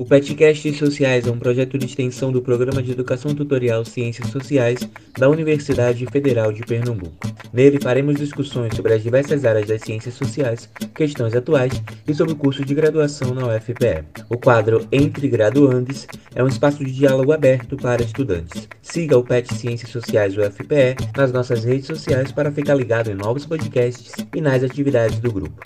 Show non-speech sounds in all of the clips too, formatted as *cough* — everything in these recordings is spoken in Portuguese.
O Petcast Sociais é um projeto de extensão do Programa de Educação Tutorial Ciências Sociais da Universidade Federal de Pernambuco. Nele faremos discussões sobre as diversas áreas das ciências sociais, questões atuais e sobre o curso de graduação na UFPE. O quadro Entre Graduandes é um espaço de diálogo aberto para estudantes. Siga o PET Ciências Sociais UFPE nas nossas redes sociais para ficar ligado em novos podcasts e nas atividades do grupo.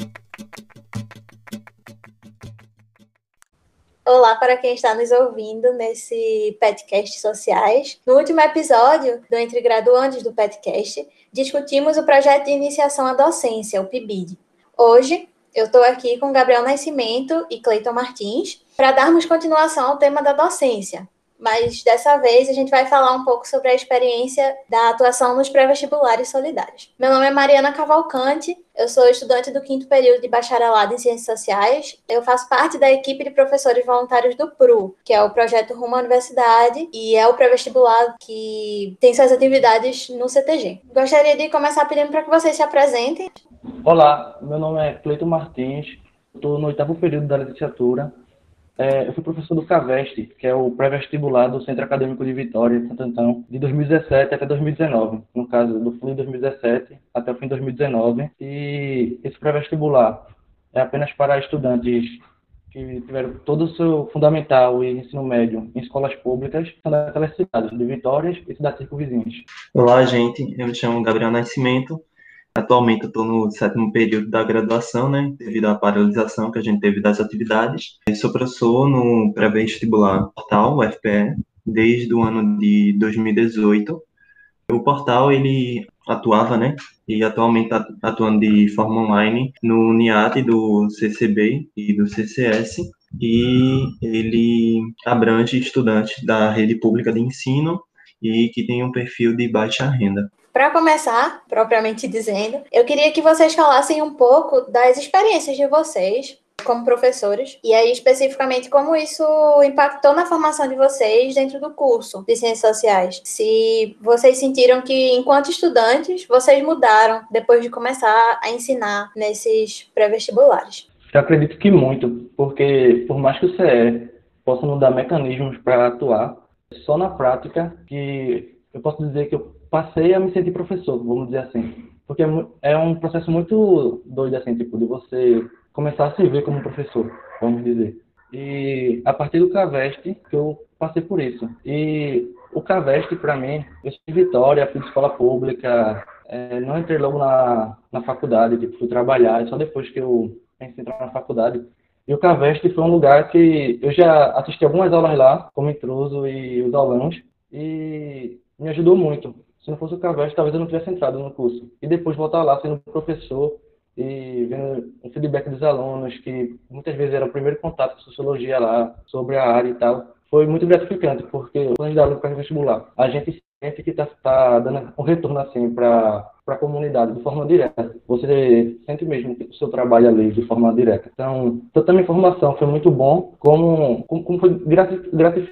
Olá para quem está nos ouvindo nesse podcast sociais. No último episódio do Entre Graduantes do podcast, discutimos o projeto de iniciação à docência, o PIBID. Hoje, eu estou aqui com Gabriel Nascimento e Cleiton Martins para darmos continuação ao tema da docência, mas dessa vez a gente vai falar um pouco sobre a experiência da atuação nos pré-vestibulares solidários. Meu nome é Mariana Cavalcante, eu sou estudante do quinto período de bacharelado em Ciências Sociais. Eu faço parte da equipe de professores voluntários do PRU, que é o projeto Rumo à Universidade, e é o pré-vestibular que tem suas atividades no CTG. Gostaria de começar pedindo para que vocês se apresentem. Olá, meu nome é Cleito Martins, estou no oitavo período da licenciatura é, eu fui professor do CAVEST, que é o pré-vestibular do Centro Acadêmico de Vitória, de Santo Antão, de 2017 até 2019. No caso, do fim de 2017 até o fim de 2019. E esse pré-vestibular é apenas para estudantes que tiveram todo o seu fundamental e ensino médio em escolas públicas, são daquelas cidades de Vitórias e cidades circunvizinhas. Olá, gente. Eu me chamo Gabriel Nascimento. Atualmente eu estou no sétimo período da graduação, né, devido à paralisação que a gente teve das atividades. Eu sou professor no pré-vestibular Portal, UFPE, desde o ano de 2018. O Portal, ele atuava, né, e atualmente está atuando de forma online no NIAT do CCB e do CCS, e ele abrange estudantes da rede pública de ensino e que tem um perfil de baixa renda. Para começar, propriamente dizendo, eu queria que vocês falassem um pouco das experiências de vocês como professores, e aí especificamente como isso impactou na formação de vocês dentro do curso de Ciências Sociais. Se vocês sentiram que, enquanto estudantes, vocês mudaram depois de começar a ensinar nesses pré-vestibulares. Eu acredito que muito, porque por mais que o CE possa nos dar mecanismos para atuar, só na prática que eu posso dizer que eu passei a me sentir professor, vamos dizer assim. Porque é, é um processo muito doido, assim, tipo, de você começar a se ver como professor, vamos dizer. E a partir do Caveste que eu passei por isso. E o Caveste, para mim, eu de Vitória, de escola pública, é, não entrei logo na, na faculdade, tipo, fui trabalhar, só depois que eu pensei em entrar na faculdade. E o Caveste foi um lugar que eu já assisti algumas aulas lá, como intruso e os aulões, e me ajudou muito. Se não fosse o Caveste, talvez eu não tivesse entrado no curso. E depois voltar lá sendo professor e vendo o feedback dos alunos, que muitas vezes era o primeiro contato com sociologia lá, sobre a área e tal, foi muito gratificante, porque quando a gente dá aula para vestibular, a gente sente que está tá dando um retorno assim para a comunidade de forma direta. Você sente mesmo o seu trabalho ali de forma direta. Então, tanto a minha formação foi muito bom, como, como foi gratificante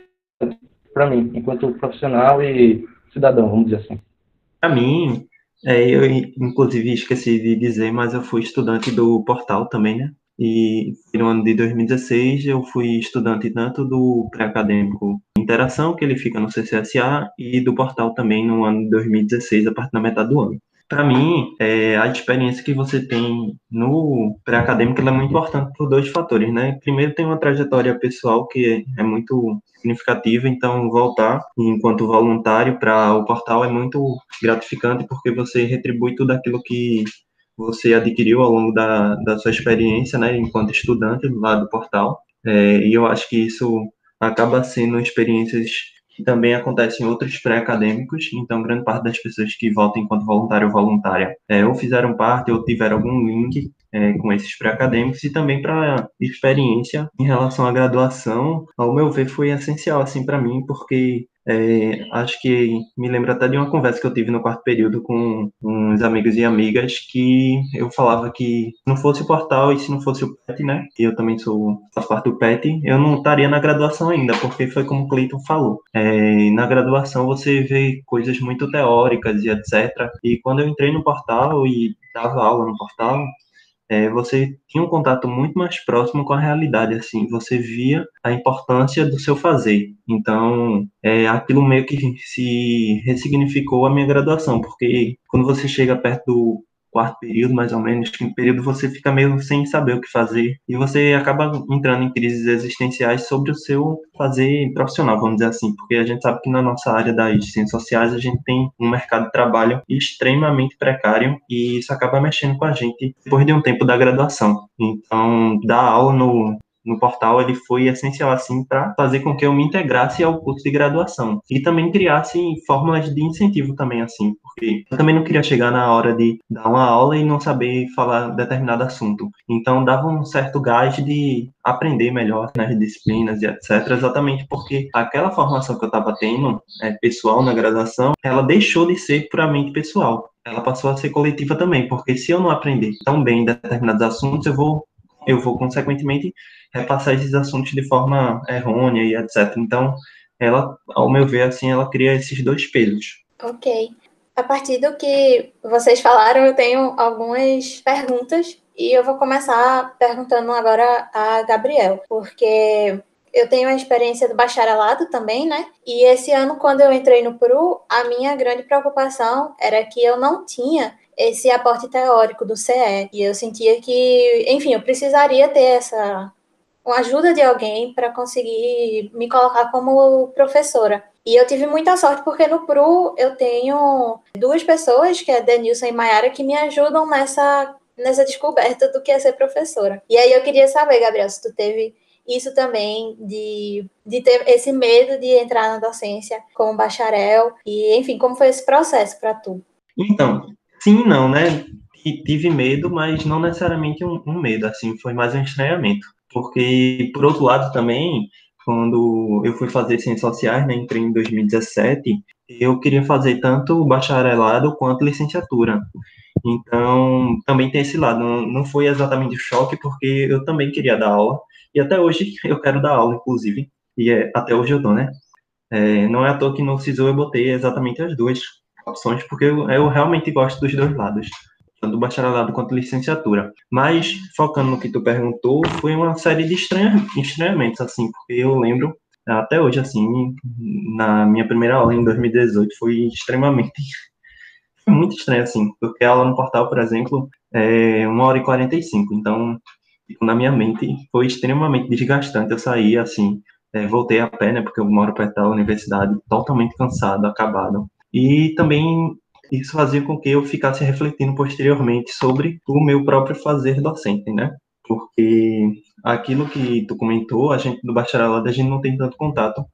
para mim, enquanto profissional e cidadão, vamos dizer assim. Para mim, é, eu inclusive esqueci de dizer, mas eu fui estudante do portal também, né? E no ano de 2016 eu fui estudante tanto do pré-acadêmico Interação, que ele fica no CCSA, e do portal também no ano de 2016, a partir da metade do ano para mim, é, a experiência que você tem no pré-acadêmico é muito importante por dois fatores, né? Primeiro, tem uma trajetória pessoal que é muito significativa, então voltar enquanto voluntário para o portal é muito gratificante porque você retribui tudo aquilo que você adquiriu ao longo da, da sua experiência, né, enquanto estudante lá do portal. É, e eu acho que isso acaba sendo experiências que também acontece em outros pré-acadêmicos, então grande parte das pessoas que votam enquanto voluntário ou voluntária é, ou fizeram parte ou tiveram algum link é, com esses pré-acadêmicos e também para experiência em relação à graduação, ao meu ver, foi essencial assim para mim, porque é, acho que me lembro até de uma conversa que eu tive no quarto período com uns amigos e amigas que eu falava que se não fosse o portal e se não fosse o PET, né? E eu também sou faço parte do PET, eu não estaria na graduação ainda, porque foi como o Cleiton falou. É, na graduação você vê coisas muito teóricas e etc. E quando eu entrei no portal e dava aula no portal, é, você tinha um contato muito mais próximo com a realidade, assim, você via a importância do seu fazer. Então, é, aquilo meio que se ressignificou a minha graduação, porque quando você chega perto do quarto período, mais ou menos, que período você fica meio sem saber o que fazer e você acaba entrando em crises existenciais sobre o seu fazer profissional, vamos dizer assim, porque a gente sabe que na nossa área das ciências sociais a gente tem um mercado de trabalho extremamente precário e isso acaba mexendo com a gente depois de um tempo da graduação. Então, dar aula no no portal ele foi essencial assim para fazer com que eu me integrasse ao curso de graduação e também criasse fórmulas de incentivo também assim, porque eu também não queria chegar na hora de dar uma aula e não saber falar determinado assunto. Então dava um certo gás de aprender melhor nas disciplinas e etc, exatamente porque aquela formação que eu estava tendo é, pessoal na graduação, ela deixou de ser puramente pessoal ela passou a ser coletiva também, porque se eu não aprender tão bem determinados assuntos, eu vou eu vou, consequentemente, repassar esses assuntos de forma errônea e etc. Então, ela, ao meu ver, assim, ela cria esses dois pesos. Ok. A partir do que vocês falaram, eu tenho algumas perguntas e eu vou começar perguntando agora a Gabriel, porque eu tenho a experiência do bacharelado também, né? E esse ano, quando eu entrei no PRU, a minha grande preocupação era que eu não tinha esse aporte teórico do CE. E eu sentia que, enfim, eu precisaria ter essa uma ajuda de alguém para conseguir me colocar como professora. E eu tive muita sorte porque no PRU eu tenho duas pessoas, que é Denilson e Mayara, que me ajudam nessa, nessa descoberta do que é ser professora. E aí eu queria saber, Gabriel, se tu teve isso também de, de ter esse medo de entrar na docência como bacharel e, enfim, como foi esse processo para tu? Então, Sim, não, né? tive medo, mas não necessariamente um, um, medo, assim, foi mais um estranhamento. Porque, por outro lado, também, quando eu fui fazer ciências sociais, né, entrei em 2017, eu queria fazer tanto bacharelado quanto licenciatura. Então, também tem esse lado. Não, não foi exatamente choque, porque eu também queria dar aula. E até hoje eu quero dar aula, inclusive. E é, até hoje eu dou, né? É, não é à toa que no SISU eu botei exatamente as duas opções, porque eu, eu realmente gosto dos dois lados, tanto bacharelado quanto licenciatura. Mas, focando no que tu perguntou, foi uma série de estranha, estranhamentos, assim, porque eu lembro, até hoje, assim, na minha primeira aula em 2018, foi extremamente. *laughs* Foi muito estranho, assim, porque a aula no portal, por exemplo, é 1 hora e 45, então, tipo, na minha mente, foi extremamente desgastante. Eu saí, assim, é, voltei a pé, né, porque eu moro perto da universidade, totalmente cansado, acabado. E também isso fazia com que eu ficasse refletindo posteriormente sobre o meu próprio fazer docente, né? Porque aquilo que tu comentou, a gente do bacharelado, a gente não tem tanto contato.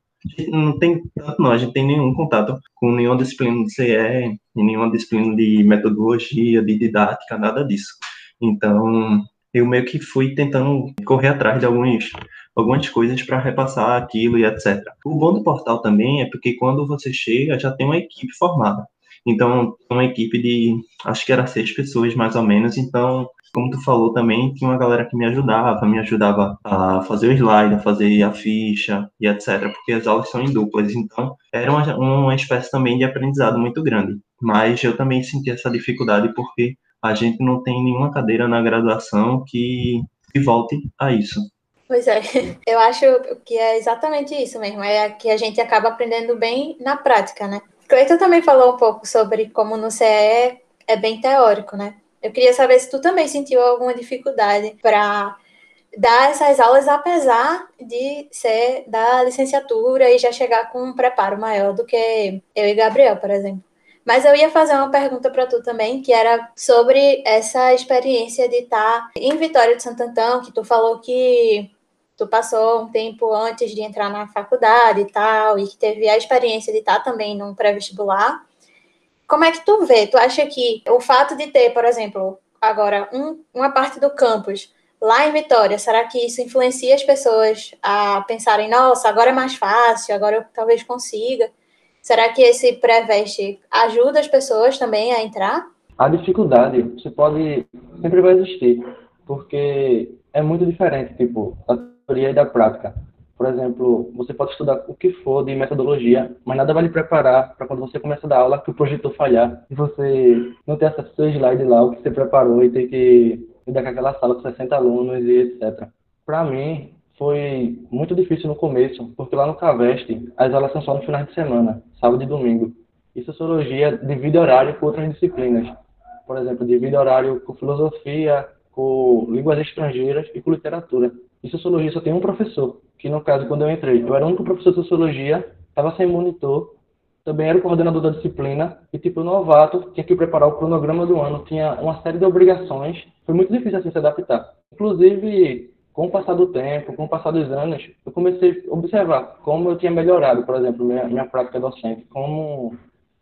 não tem tanto, não, a gente tem nenhum contato com nenhuma disciplina de CE, nenhuma disciplina de metodologia, de didática, nada disso. Então, eu meio que fui tentando correr atrás de alguns, algumas coisas para repassar aquilo e etc. O bom do portal também é porque quando você chega já tem uma equipe formada. Então, uma equipe de, acho que era seis pessoas mais ou menos. Então, como tu falou também, tinha uma galera que me ajudava, me ajudava a fazer o slide, a fazer a ficha e etc. Porque as aulas são em duplas. Então, era uma, uma espécie também de aprendizado muito grande. Mas eu também senti essa dificuldade porque a gente não tem nenhuma cadeira na graduação que, volte a isso. Pois é, *laughs* eu acho que é exatamente isso mesmo, é que a gente acaba aprendendo bem na prática, né? Cleiton também falou um pouco sobre como no CE é bem teórico, né? Eu queria saber se tu também sentiu alguma dificuldade para dar essas aulas, apesar de ser da licenciatura e já chegar com um preparo maior do que eu e Gabriel, por exemplo. Mas eu ia fazer uma pergunta para tu também, que era sobre essa experiência de estar tá em Vitória de Santo Antão, que tu falou que tu passou um tempo antes de entrar na faculdade e tal, e que teve a experiência de estar também num pré-vestibular. Como é que tu vê? Tu acha que o fato de ter, por exemplo, agora um, uma parte do campus lá em Vitória, será que isso influencia as pessoas a pensarem, nossa, agora é mais fácil, agora eu talvez consiga? Será que esse pré-veste ajuda as pessoas também a entrar? A dificuldade, você pode, sempre vai existir, porque é muito diferente, tipo, teoria e da prática. Por exemplo, você pode estudar o que for de metodologia, mas nada vai lhe preparar para quando você começa a dar aula que o projetor falhar e você não ter acesso ao seu slide lá, o que você preparou e ter que lidar com aquela sala com 60 alunos e etc. Para mim, foi muito difícil no começo, porque lá no Caveste as aulas são só no final de semana, sábado e domingo. E sociologia divide horário com outras disciplinas. Por exemplo, divide horário com filosofia, com línguas estrangeiras e com literatura. E sociologia só tem um professor, que no caso, quando eu entrei, eu era o único professor de sociologia, estava sem monitor, também era o coordenador da disciplina, e tipo, novato, tinha que preparar o cronograma do ano, tinha uma série de obrigações, foi muito difícil assim se adaptar. Inclusive, com o passar do tempo, com o passar dos anos, eu comecei a observar como eu tinha melhorado, por exemplo, minha, minha prática docente, como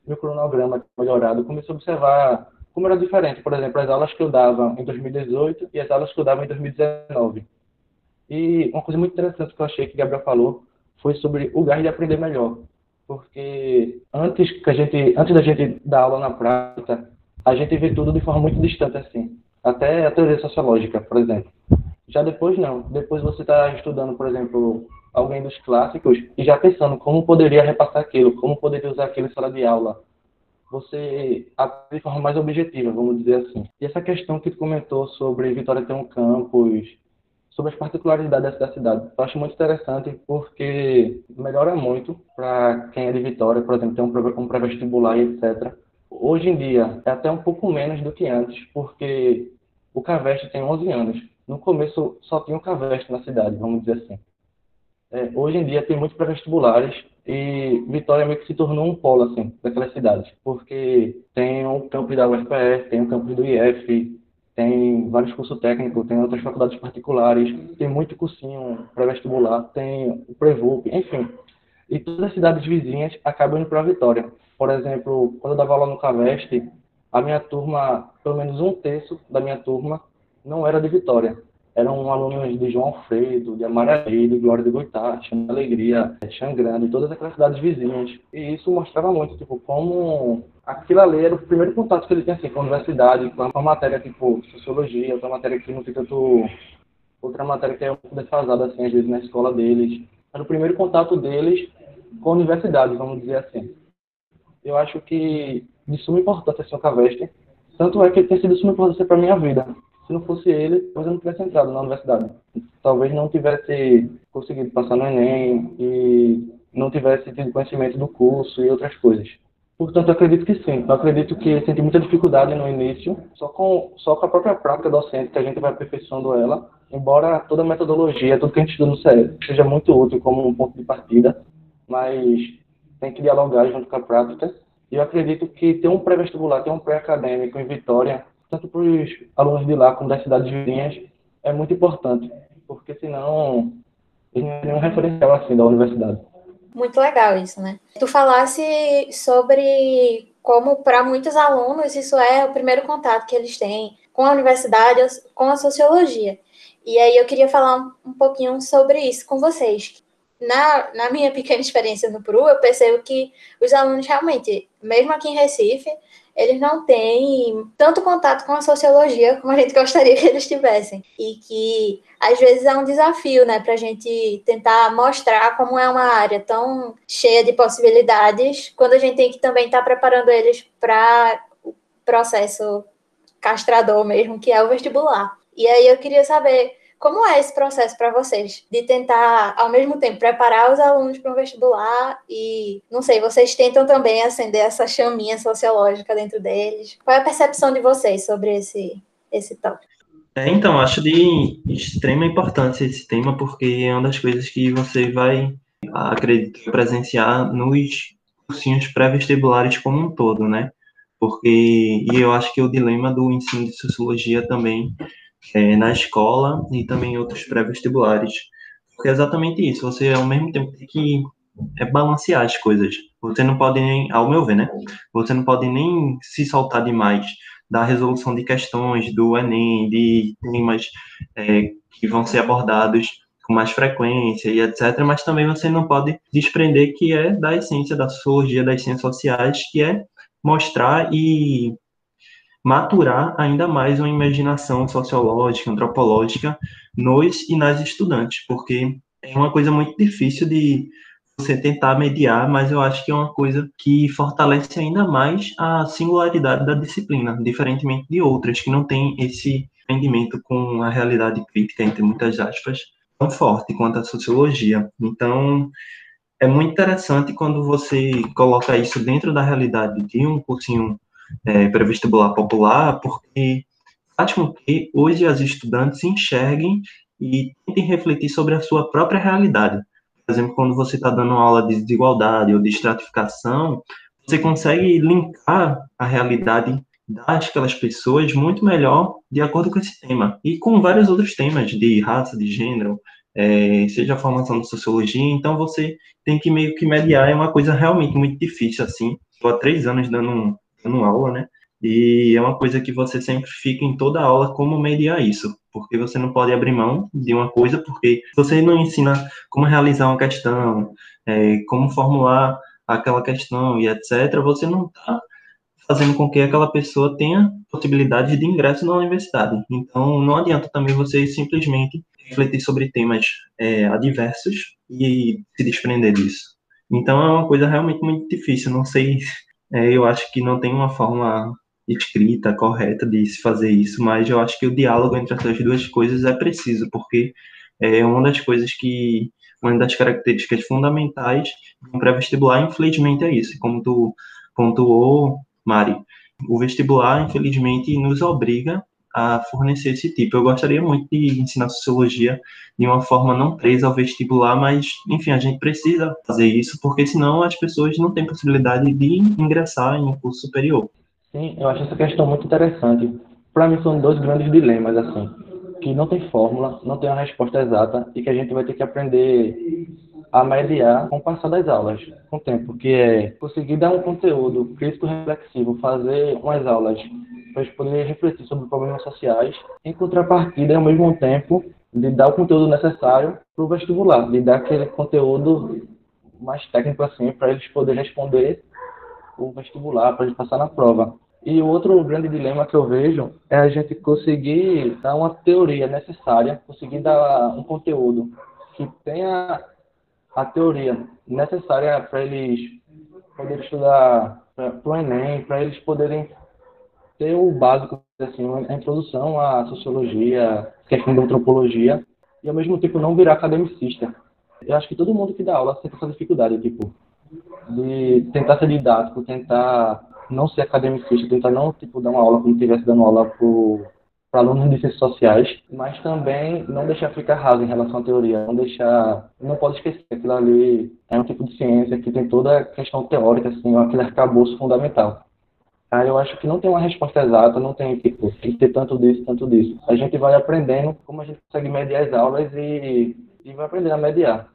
meu cronograma melhorado, eu comecei a observar como era diferente, por exemplo, as aulas que eu dava em 2018 e as aulas que eu dava em 2019. E uma coisa muito interessante que eu achei que Gabriel falou foi sobre o gás de aprender melhor. Porque antes que a gente, antes da gente dar aula na prática, a gente vê tudo de forma muito distante assim. Até a teoria sociológica, por exemplo. Já depois não. Depois você está estudando, por exemplo, alguém dos clássicos e já pensando como poderia repassar aquilo, como poderia usar aquilo em sala de aula. Você aprende de forma mais objetiva, vamos dizer assim. E essa questão que tu comentou sobre Vitória ter um campus, sobre as particularidades da cidade, eu acho muito interessante porque melhora muito para quem é de Vitória, por exemplo, tem um pré-vestibular e etc. Hoje em dia é até um pouco menos do que antes, porque o Caveste tem 11 anos no começo só tinha um Caveste na cidade, vamos dizer assim. É, hoje em dia tem muitos pré-vestibulares e Vitória meio que se tornou um polo assim daquelas cidades, porque tem o campus da UFPR, tem o campus do IF, tem vários cursos técnicos, tem outras faculdades particulares, tem muito cursinho pré-vestibular, tem o Prevup, enfim. E todas as cidades vizinhas acabam indo para Vitória. Por exemplo, quando eu dava aula no Caveste, a minha turma, pelo menos um terço da minha turma não era de Vitória. Eram alunos de João Alfredo, de Amaralí, de Glória de Goitá, Alegria, Xangrande, todas aquelas cidades vizinhas. E isso mostrava muito, tipo, como aquilo ali era o primeiro contato que ele tinha, assim, com a universidade, com uma matéria, tipo, sociologia, outra matéria que não tem tanto... Outra matéria que é um pouco defasada, assim, às vezes, na escola deles. Era o primeiro contato deles com a universidade, vamos dizer assim. Eu acho que de suma importância, assim, o Caveste, tanto é que ele tem sido de suma importância para minha vida se não fosse ele, talvez eu não tivesse entrado na universidade. Talvez não tivesse conseguido passar no Enem e não tivesse tido conhecimento do curso e outras coisas. Portanto, acredito que sim. Eu acredito que senti muita dificuldade no início, só com, só com a própria prática docente, que a gente vai aperfeiçoando ela, embora toda a metodologia, tudo que a gente estuda no CE seja muito útil como um ponto de partida, mas tem que dialogar junto com a prática. E eu acredito que ter um pré-vestibular, ter um pré-acadêmico em Vitória, tanto para os alunos de lá como das cidades vizinhas, é muito importante, porque senão eles não tem nenhum referencial assim da universidade. Muito legal isso, né? Tu falasse sobre como para muitos alunos isso é o primeiro contato que eles têm com a universidade, com a sociologia. E aí eu queria falar um pouquinho sobre isso com vocês. Na, na minha *laughs* pequena experiência no PRU, eu percebo que os alunos realmente, mesmo aqui em Recife, eles não têm tanto contato com a sociologia como a gente gostaria que eles tivessem. E que às vezes é um desafio, né, para a gente tentar mostrar como é uma área tão cheia de possibilidades, quando a gente tem que também estar tá preparando eles para o processo castrador mesmo, que é o vestibular. E aí eu queria saber como é esse processo para vocês? De tentar, ao mesmo tempo, preparar os alunos para um vestibular e, não sei, vocês tentam também acender essa chaminha sociológica dentro deles. Qual é a percepção de vocês sobre esse, esse tópico? É, então, acho de extrema importância esse tema, porque é uma das coisas que você vai, acredito, presenciar nos cursinhos pré-vestibulares como um todo, né? Porque, e eu acho que o dilema do ensino de sociologia também é, na escola e também em outros pré-vestibulares. Porque é exatamente isso, você ao mesmo tempo tem que é, balancear as coisas. Você não pode nem, ao meu ver, né? Você não pode nem se soltar demais da resolução de questões do Enem, de temas é, que vão ser abordados com mais frequência e etc. Mas também você não pode desprender que é da essência da sociologia, das ciências sociais, que é mostrar e maturar ainda mais uma imaginação sociológica, antropológica nos e nas estudantes, porque é uma coisa muito difícil de você tentar mediar, mas eu acho que é uma coisa que fortalece ainda mais a singularidade da disciplina, diferentemente de outras que não tem esse desprendimento com a realidade crítica, entre muitas aspas, tão forte quanto a sociologia. Então, é muito interessante quando você coloca isso dentro da realidade de um cursinho é, pré-vestibular popular, porque faz com que hoje as estudantes enxerguem e tentem refletir sobre a sua própria realidade. Por exemplo, quando você está dando aula de desigualdade ou de estratificação, você consegue linkar a realidade daquelas pessoas muito melhor de acordo com esse tema. E com vários outros temas de raça, de gênero, é, seja a formação de sociologia, então você tem que meio que mediar, é uma coisa realmente muito difícil, assim. Estou há três anos dando, dando aula, né? E é uma coisa que você sempre fica em toda aula como mediar isso, porque você não pode abrir mão de uma coisa, porque você não ensina como realizar uma questão, é, como formular aquela questão e etc., você não está fazendo com que aquela pessoa tenha possibilidade de ingresso na universidade. Então, não adianta também você simplesmente refletir sobre temas é, adversos e se desprender disso. Então, é uma coisa realmente muito difícil. Não sei, é, eu acho que não tem uma forma escrita correta de se fazer isso, mas eu acho que o diálogo entre essas duas coisas é preciso, porque é uma das coisas que uma das características fundamentais um pré-vestibular, infelizmente, é isso. Como tu pontuou, Mari, o vestibular, infelizmente, nos obriga a fornecer esse tipo. Eu gostaria muito de ensinar sociologia de uma forma não presa ao vestibular, mas, enfim, a gente precisa fazer isso, porque senão as pessoas não têm possibilidade de ingressar em um curso superior. Sim, eu acho essa questão muito interessante. Para mim, são dois grandes dilemas, assim que não tem fórmula, não tem uma resposta exata e que a gente vai ter que aprender a mediar com o passar das aulas, com o tempo, que é conseguir dar um conteúdo crítico reflexivo, fazer umas aulas para eles poderem refletir sobre problemas sociais, em contrapartida, ao mesmo tempo, de dar o conteúdo necessário para o vestibular, de dar aquele conteúdo mais técnico assim, para eles poderem responder o vestibular, para eles passar na prova. E outro grande dilema que eu vejo é a gente conseguir dar uma teoria necessária, conseguir dar um conteúdo que tenha a teoria necessária para eles poderem estudar para o Enem, para eles poderem ter o básico, assim, a introdução à sociologia, questão da antropologia, e ao mesmo tempo não virar academicista. Eu acho que todo mundo que dá aula tem essa dificuldade, tipo, de tentar ser didático, tentar não ser academicista, tentar não tipo, dar uma aula como estivesse dando aula para alunos de ciências sociais, mas também não deixar ficar raso em relação à teoria, não deixar, não pode esquecer que aquilo ali é um tipo de ciência que tem toda a questão teórica, assim, aquele arcabouço fundamental. Eu acho que não tem uma resposta exata, não tem tipo, tem que ter tanto disso, tanto disso. A gente vai aprendendo como a gente consegue mediar as aulas e, e vai aprendendo a mediar.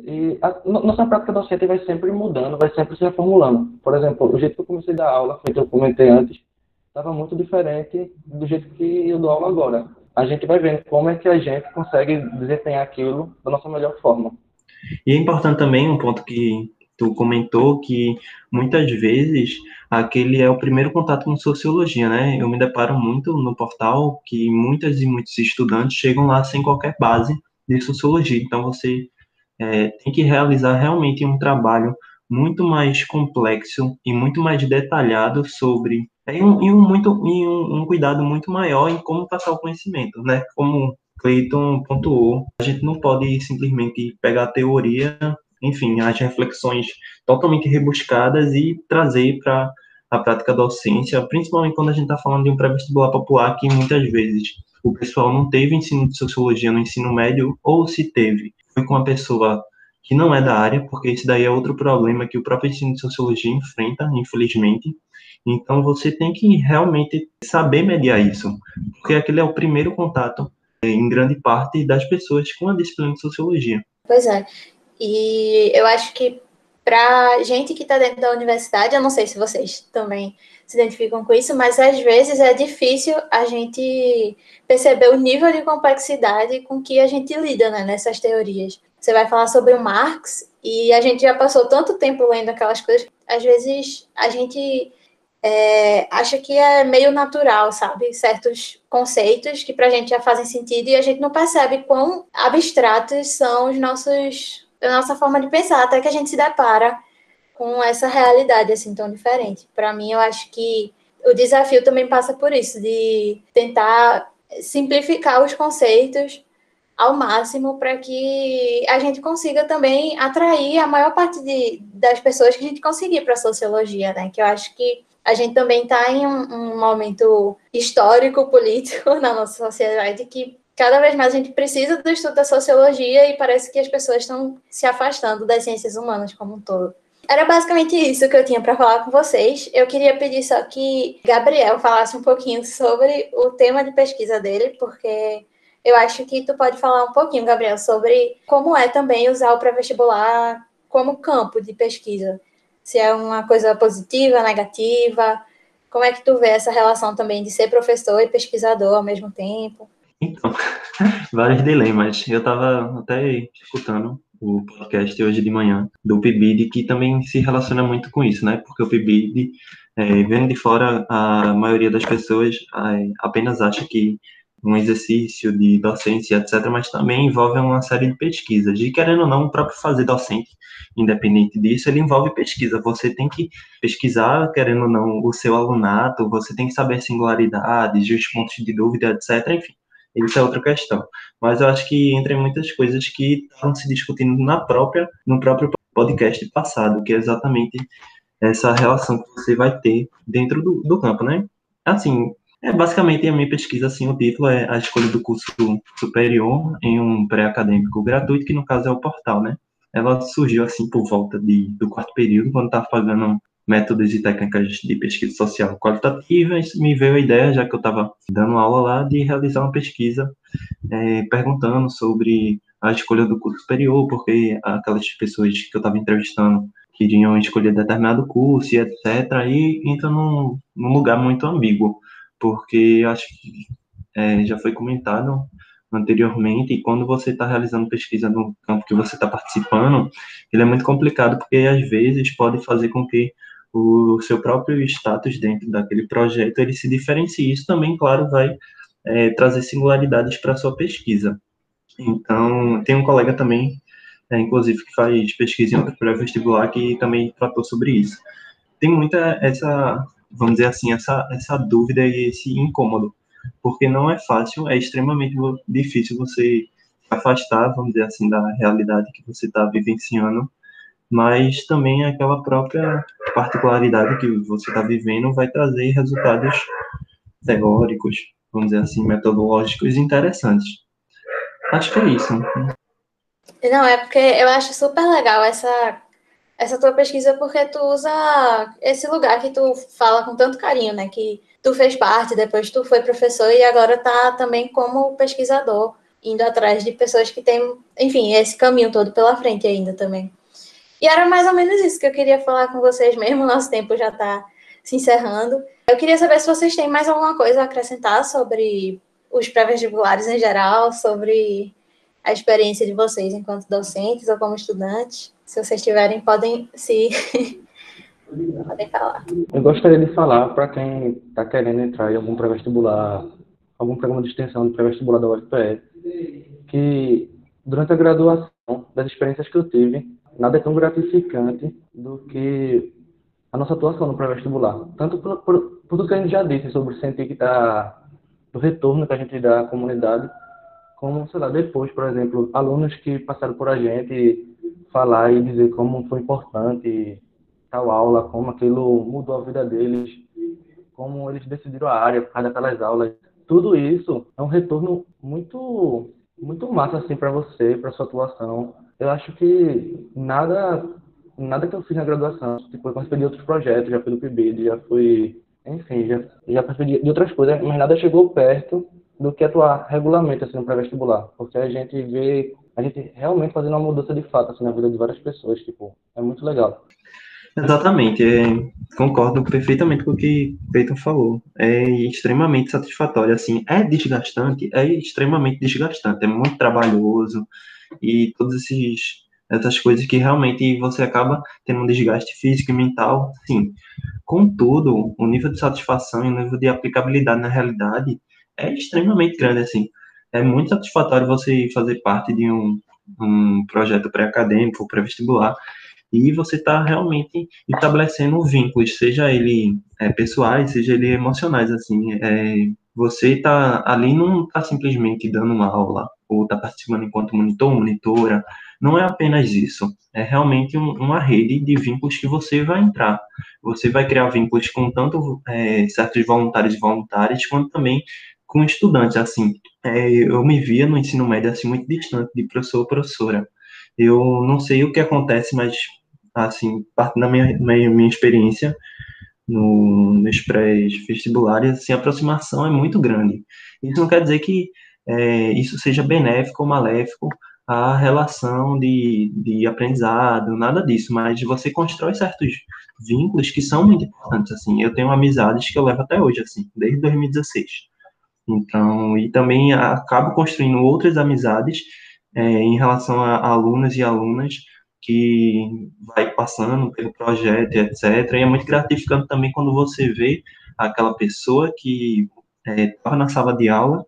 E a nossa prática docente vai sempre mudando, vai sempre se reformulando. Por exemplo, o jeito que eu comecei a dar aula, feito eu comentei antes, estava muito diferente do jeito que eu dou aula agora. A gente vai vendo como é que a gente consegue desempenhar aquilo da nossa melhor forma. E é importante também um ponto que tu comentou que muitas vezes aquele é o primeiro contato com sociologia, né? Eu me deparo muito no portal que muitas e muitos estudantes chegam lá sem qualquer base de sociologia. Então você é, tem que realizar realmente um trabalho muito mais complexo e muito mais detalhado sobre e um, e um muito e um, um, cuidado muito maior em como passar o conhecimento, né? Como Clayton pontuou, a gente não pode simplesmente pegar a teoria, enfim, as reflexões totalmente rebuscadas e trazer para a prática da docência, principalmente quando a gente está falando de um pré-vestibular popular que muitas vezes o pessoal não teve ensino de sociologia no ensino médio ou se teve foi com uma pessoa que não é da área, porque isso daí é outro problema que o próprio ensino de sociologia enfrenta, infelizmente. Então você tem que realmente saber mediar isso, porque aquele é o primeiro contato, é, em grande parte, das pessoas com a disciplina de sociologia. Pois é. E eu acho que para gente que está dentro da universidade, eu não sei se vocês também se identificam com isso, mas às vezes é difícil a gente perceber o nível de complexidade com que a gente lida né, nessas teorias. Você vai falar sobre o Marx e a gente já passou tanto tempo lendo aquelas coisas, às vezes a gente é, acha que é meio natural, sabe? Certos conceitos que para a gente já fazem sentido e a gente não percebe quão abstratos são os nossos, a nossa forma de pensar, até que a gente se depara com essa realidade assim tão diferente. Para mim, eu acho que o desafio também passa por isso, de tentar simplificar os conceitos ao máximo para que a gente consiga também atrair a maior parte de, das pessoas que a gente conseguir para a sociologia, né? Que eu acho que a gente também está em um, um, momento histórico, *laughs* político na nossa sociedade que cada vez mais a gente precisa do estudo da sociologia e parece que as pessoas estão se afastando das ciências humanas como um todo. Era basicamente isso que eu tinha para falar com vocês. Eu queria pedir só que Gabriel falasse um pouquinho sobre o tema de pesquisa dele, porque eu acho que tu pode falar um pouquinho, Gabriel, sobre como é também usar o pré-vestibular como campo de pesquisa. Se é uma coisa positiva, negativa, como é que tu vê essa relação também de ser professor e pesquisador ao mesmo tempo? Então, *laughs* vários dilemas. Eu estava até escutando o podcast hoje de manhã do PIBID, que também se relaciona muito com isso, né? Porque o PIBID, é, vendo de fora, a maioria das pessoas é, apenas acha que um exercício de docência, etc., mas também envolve uma série de pesquisas. E querendo ou não, o próprio fazer docente, independente disso, ele envolve pesquisa. Você tem que pesquisar, querendo ou não, o seu alunato, você tem que saber singularidades, os pontos de dúvida, etc., enfim. Isso é outra questão. Mas eu acho que entre muitas coisas que estão se discutindo na própria, no próprio podcast passado, que é exatamente essa relação que você vai ter dentro do, do campo, né? Assim, é basicamente a minha pesquisa, assim, o título é a escolha do curso superior em um pré-acadêmico gratuito, que no caso é o portal, né? Ela surgiu assim por volta de, do quarto período, quando estava pagando métodos e técnicas de pesquisa social qualitativa, me veio a ideia, já que eu estava dando aula lá, de realizar uma pesquisa é, perguntando sobre a escolha do curso superior, porque aquelas pessoas que eu estava entrevistando queriam escolher determinado curso e etc. Aí entra num, num lugar muito ambíguo, porque acho que é, já foi comentado anteriormente, e quando você está realizando pesquisa no campo que você está participando, ele é muito complicado, porque às vezes pode fazer com que o seu próprio status dentro daquele projeto ele se diferencie. Isso também, claro, vai é, trazer singularidades para a sua pesquisa. Então, tem um colega também, é, inclusive, que faz pesquisa em outro pré-vestibular, que também tratou sobre isso. Tem muita essa, vamos dizer assim, essa, essa dúvida e esse incômodo, porque não é fácil, é extremamente difícil você afastar, vamos dizer assim, da realidade que você está vivenciando mas também aquela própria particularidade que você está vivendo vai trazer resultados teóricos, vamos dizer assim, metodológicos interessantes. Acho que é isso. Não, é porque eu acho super legal essa, essa tua pesquisa, porque tu usa esse lugar que tu fala com tanto carinho, né? Que tu fez parte, depois tu foi professor e agora tá também como pesquisador, indo atrás de pessoas que têm, enfim, esse caminho todo pela frente ainda também. E era mais ou menos isso que eu queria falar com vocês mesmo, nosso tempo já está se encerrando. Eu queria saber se vocês têm mais alguma coisa a acrescentar sobre os pré-vestibulares em geral, sobre a experiência de vocês enquanto docentes ou como estudantes. Se vocês tiverem, podem se *laughs* podem falar. Eu gostaria de falar para quem está querendo entrar em algum pré-vestibular, algum programa de extensão de pré-vestibular da UFPE, que durante a graduação, das experiências que eu tive, nada é tão gratificante do que a nossa atuação no pré-vestibular. Tanto por, por, por, tudo que a gente já disse sobre sentir que está do retorno que a gente dá à comunidade, como, sei lá, depois, por exemplo, alunos que passaram por a gente falar e dizer como foi importante tal aula, como aquilo mudou a vida deles, como eles decidiram a área por causa daquelas aulas. Tudo isso é um retorno muito muito massa assim para você, para sua atuação eu acho que nada nada que eu fiz na graduação, tipo, eu participei de outros projetos, já fui no PIB, já fui, enfim, já, já participei de outras coisas, mas nada chegou perto do que atuar regularmente, assim, no pré-vestibular, porque a gente vê, a gente realmente fazendo uma mudança de fato, assim, na vida de várias pessoas, tipo, é muito legal. Exatamente, é, concordo perfeitamente com o que Peyton falou. É extremamente satisfatório, assim, é desgastante, é extremamente desgastante, é muito trabalhoso, e todas esses, essas coisas que realmente você acaba tendo um desgaste físico e mental, sim. Contudo, o nível de satisfação e o nível de aplicabilidade na realidade é extremamente grande, assim. É muito satisfatório você fazer parte de um, um projeto pré-acadêmico, pré-vestibular, e você está realmente estabelecendo vínculos, seja ele é, pessoais, seja ele emocionais, assim, é, você está ali não está simplesmente dando uma aula ou está participando enquanto monitor, monitora, não é apenas isso, é realmente um, uma rede de vínculos que você vai entrar. Você vai criar vínculos com tanto é, certos voluntários e voluntárias, quanto também com estudantes, assim. É, eu me via no ensino médio, assim, muito distante de professor ou professora. Eu não sei o que acontece, mas, assim, parte da minha, minha, minha experiência no, nos pré-vestibulares, assim, a aproximação é muito grande. Isso não quer dizer que é, isso seja benéfico ou maléfico à relação de, de aprendizado, nada disso, mas você constrói certos vínculos que são muito importantes, assim. Eu tenho amizades que eu levo até hoje, assim, desde 2016. Então, e também acabo construindo outras amizades é, em relação a, a alunos e alunas que vai passando pelo projeto, etc. E é muito gratificante também quando você vê aquela pessoa que estava é, na sala de aula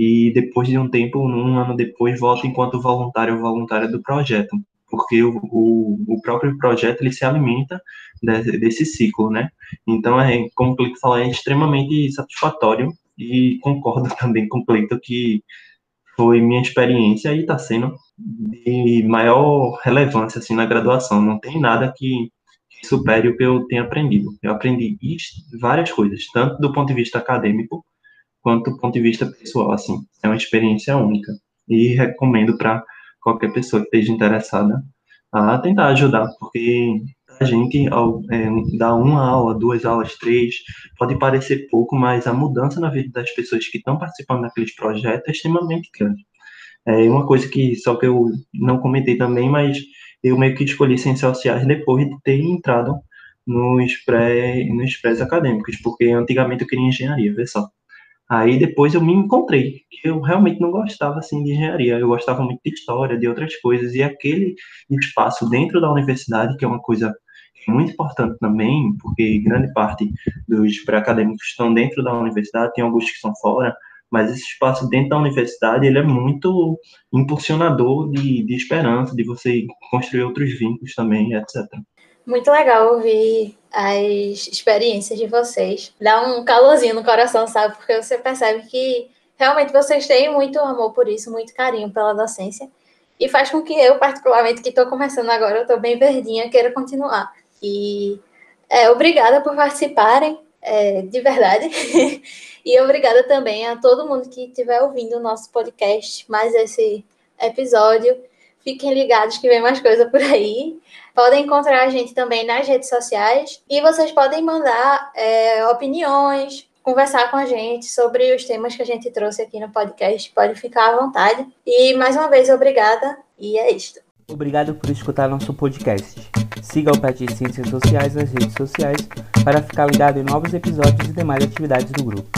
e depois de um tempo, um ano depois, volta enquanto voluntário ou voluntária do projeto, porque o, o, o próprio projeto ele se alimenta desse, desse ciclo, né? Então, é, como o Clico falou, é extremamente satisfatório e concordo *laughs* também com o Cleito que foi minha experiência e está sendo de maior relevância assim na graduação. Não tem nada que supere o que eu tenho aprendido. Eu aprendi várias coisas, tanto do ponto de vista acadêmico quanto do ponto de vista pessoal. Assim, é uma experiência única e recomendo para qualquer pessoa que esteja interessada a tentar ajudar, porque a gente, ao é, dar uma aula, duas aulas, três, pode parecer pouco, mas a mudança na vida das pessoas que estão participando daqueles projetos é extremamente grande. É uma coisa que só que eu não comentei também, mas eu meio que escolhi ciências sociais depois de ter entrado nos pré nos pré acadêmicos, porque antigamente eu queria engenharia, vê só. Aí depois eu me encontrei, que eu realmente não gostava assim de engenharia, eu gostava muito de história, de outras coisas, e aquele espaço dentro da universidade, que é uma coisa muito importante também, porque grande parte dos pré-acadêmicos estão dentro da universidade, tem alguns que estão fora, mas esse espaço dentro da universidade ele é muito impulsionador de, de esperança, de você construir outros vínculos também, etc. Muito legal ouvir as experiências de vocês. Dá um calorzinho no coração, sabe? Porque você percebe que realmente vocês têm muito amor por isso, muito carinho pela docência. E faz com que eu, particularmente, que estou começando agora, eu estou bem verdinha, queira continuar. E é, obrigada por participarem, é, de verdade. *laughs* e obrigada também a todo mundo que estiver ouvindo o nosso podcast, mais esse episódio. Fiquem ligados que vem mais coisa por aí. Podem encontrar a gente também nas redes sociais e vocês podem mandar é, opiniões, conversar com a gente sobre os temas que a gente trouxe aqui no podcast. Pode ficar à vontade. E mais uma vez, obrigada. E é isto. Obrigado por escutar nosso podcast. Siga o Pet de Ciências Sociais nas redes sociais para ficar ligado em novos episódios e demais atividades do grupo.